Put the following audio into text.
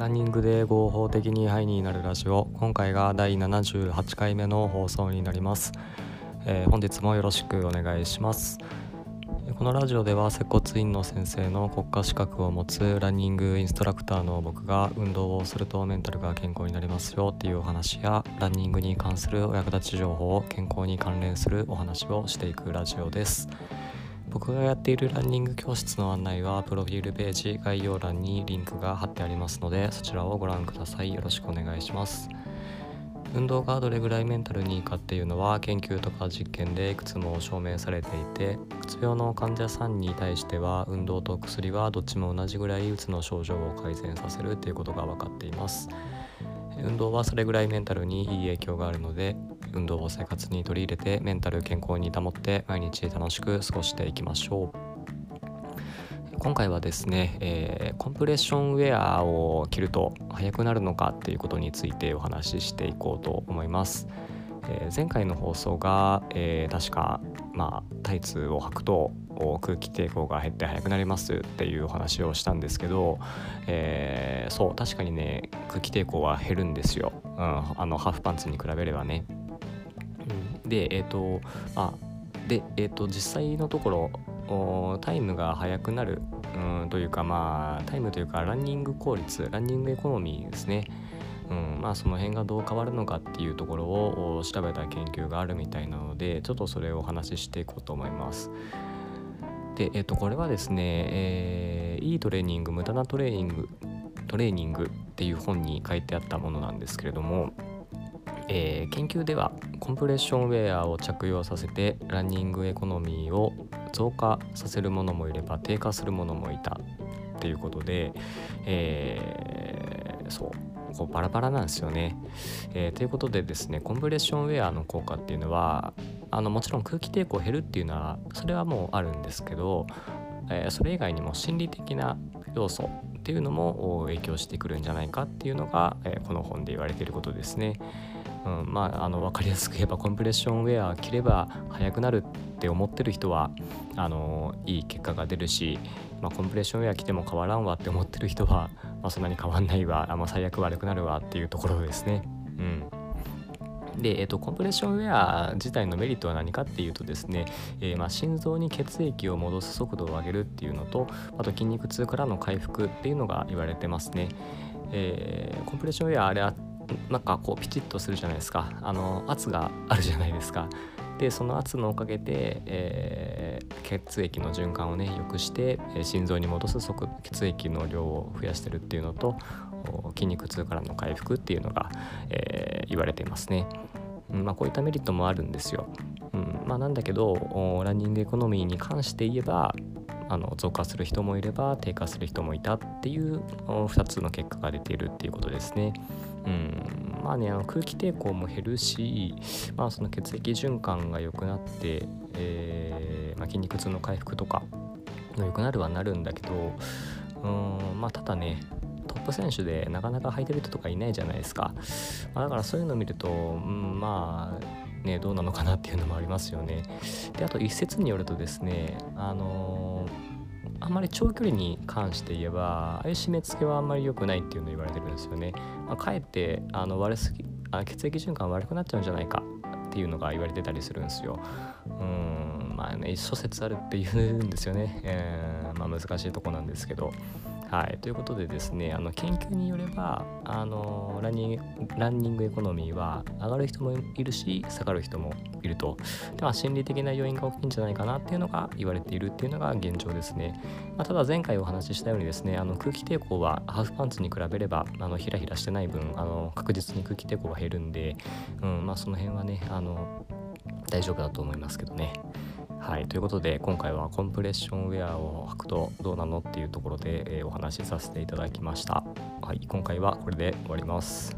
ランニングで合法的にハイになるラジオ。今回が第78回目の放送になります、えー、本日もよろしくお願いします。このラジオでは接骨院の先生の国家資格を持つランニングインストラクターの僕が運動をするとメンタルが健康になりますよっていうお話やランニングに関するお役立ち情報健康に関連するお話をしていくラジオです。僕がやっているランニング教室の案内はプロフィールページ概要欄にリンクが貼ってありますのでそちらをご覧ください。よろしくお願いします。運動がどれぐらいメンタルにいいかっていうのは研究とか実験でいくつも証明されていてうつ病の患者さんに対しては運動と薬はどっちも同じぐらいうつの症状を改善させるっていうことが分かっています。運動はそれぐらいメンタルにいい影響があるので運動を生活に取り入れてメンタル健康に保って毎日楽しく過ごしていきましょう。今回はですね、えー、コンプレッションウェアを着ると速くなるのかっていうことについてお話ししていこうと思います、えー、前回の放送が、えー、確かまあタイツを履くと空気抵抗が減って速くなりますっていうお話をしたんですけど、えー、そう確かにね空気抵抗は減るんですよ、うん、あのハーフパンツに比べればね。でえっ、ー、とあでえっ、ー、と実際のところタイムが速くなるうんというかまあタイムというかランニング効率ランニングエコノミーですねうんまあ、その辺がどう変わるのかっていうところを調べた研究があるみたいなのでちょっとそれをお話ししていこうと思います。で、えっと、これはですね、えー、いいトレーニング無駄なトレーニングトレーニングっていう本に書いてあったものなんですけれどもえー、研究ではコンプレッションウェアを着用させてランニングエコノミーを増加させるものもいれば低下するものもいたっていうことで、えー、そうこうバラバラなんですよね、えー、ということでですねコンプレッションウェアの効果っていうのはあのもちろん空気抵抗減るっていうのはそれはもうあるんですけど、え、それ以外にも心理的な要素っていうのも影響してくるんじゃないかっていうのが、え、この本で言われていることですね。うん、まああの分かりやすく言えばコンプレッションウェア着れば速くなるって思ってる人はあのいい結果が出るし、まあ、コンプレッションウェア着ても変わらんわって思ってる人は、まあ、そんなに変わんないわあ、まあ、最悪悪くなるわっていうところですね。うんで、えーと、コンプレッションウェア自体のメリットは何かっていうとですね、えー、まあ、心臓に血液を戻す速度を上げるっていうのとあと筋肉痛からの回復っていうのが言われてますね。えー、コンプレッションウェアあれなんかこうピチッとするじゃないですかあの圧があるじゃないですかでその圧のおかげで、えー、血液の循環をね良くして心臓に戻す速血液の量を増やしてるっていうのと筋肉痛からの回復っていうのが、えー、言われていますね。うんまあ、こういったメリットもあるんですよ。うんまあ、なんだけどランニングエコノミーに関して言えばあの増加する人もいれば低下する人もいたっていう2つの結果が出ているっていうことですね。うんまあねあの空気抵抗も減るし、まあ、その血液循環が良くなって、えーまあ、筋肉痛の回復とかの良くなるはなるんだけどうんまあただねトップ選手でなかなか履いてる人とかいないじゃないですか、まあ、だからそういうのを見ると、うん、まあねどうなのかなっていうのもありますよね。であと一説によるとですねあのーまり長距離に関して言えばああいう締め付けはあんまり良くないっていうのを言われてるんですよね。まあ、かえってあの悪すぎあ血液循環悪くなっちゃうんじゃないかっていうのが言われてたりするんですよ。うんまあね諸説あるって言うんですよね。えー、まあ難しいとこなんですけど。はい、ということでですねあの研究によればあのランニングランニングエコノミーは上がる人もいるし下がる人もいるとで、まあ、心理的な要因が大きいんじゃないかなっていうのが言われているっていうのが現状ですね、まあ、ただ前回お話ししたようにですねあの空気抵抗はハーフパンツに比べればあのヒラヒラしてない分あの確実に空気抵抗が減るんで、うんまあ、その辺はねあの大丈夫だと思いますけどね。はい、ということで今回はコンプレッションウェアを履くとどうなのっていうところで、えー、お話しさせていただきました。はい、今回はこれで終わります。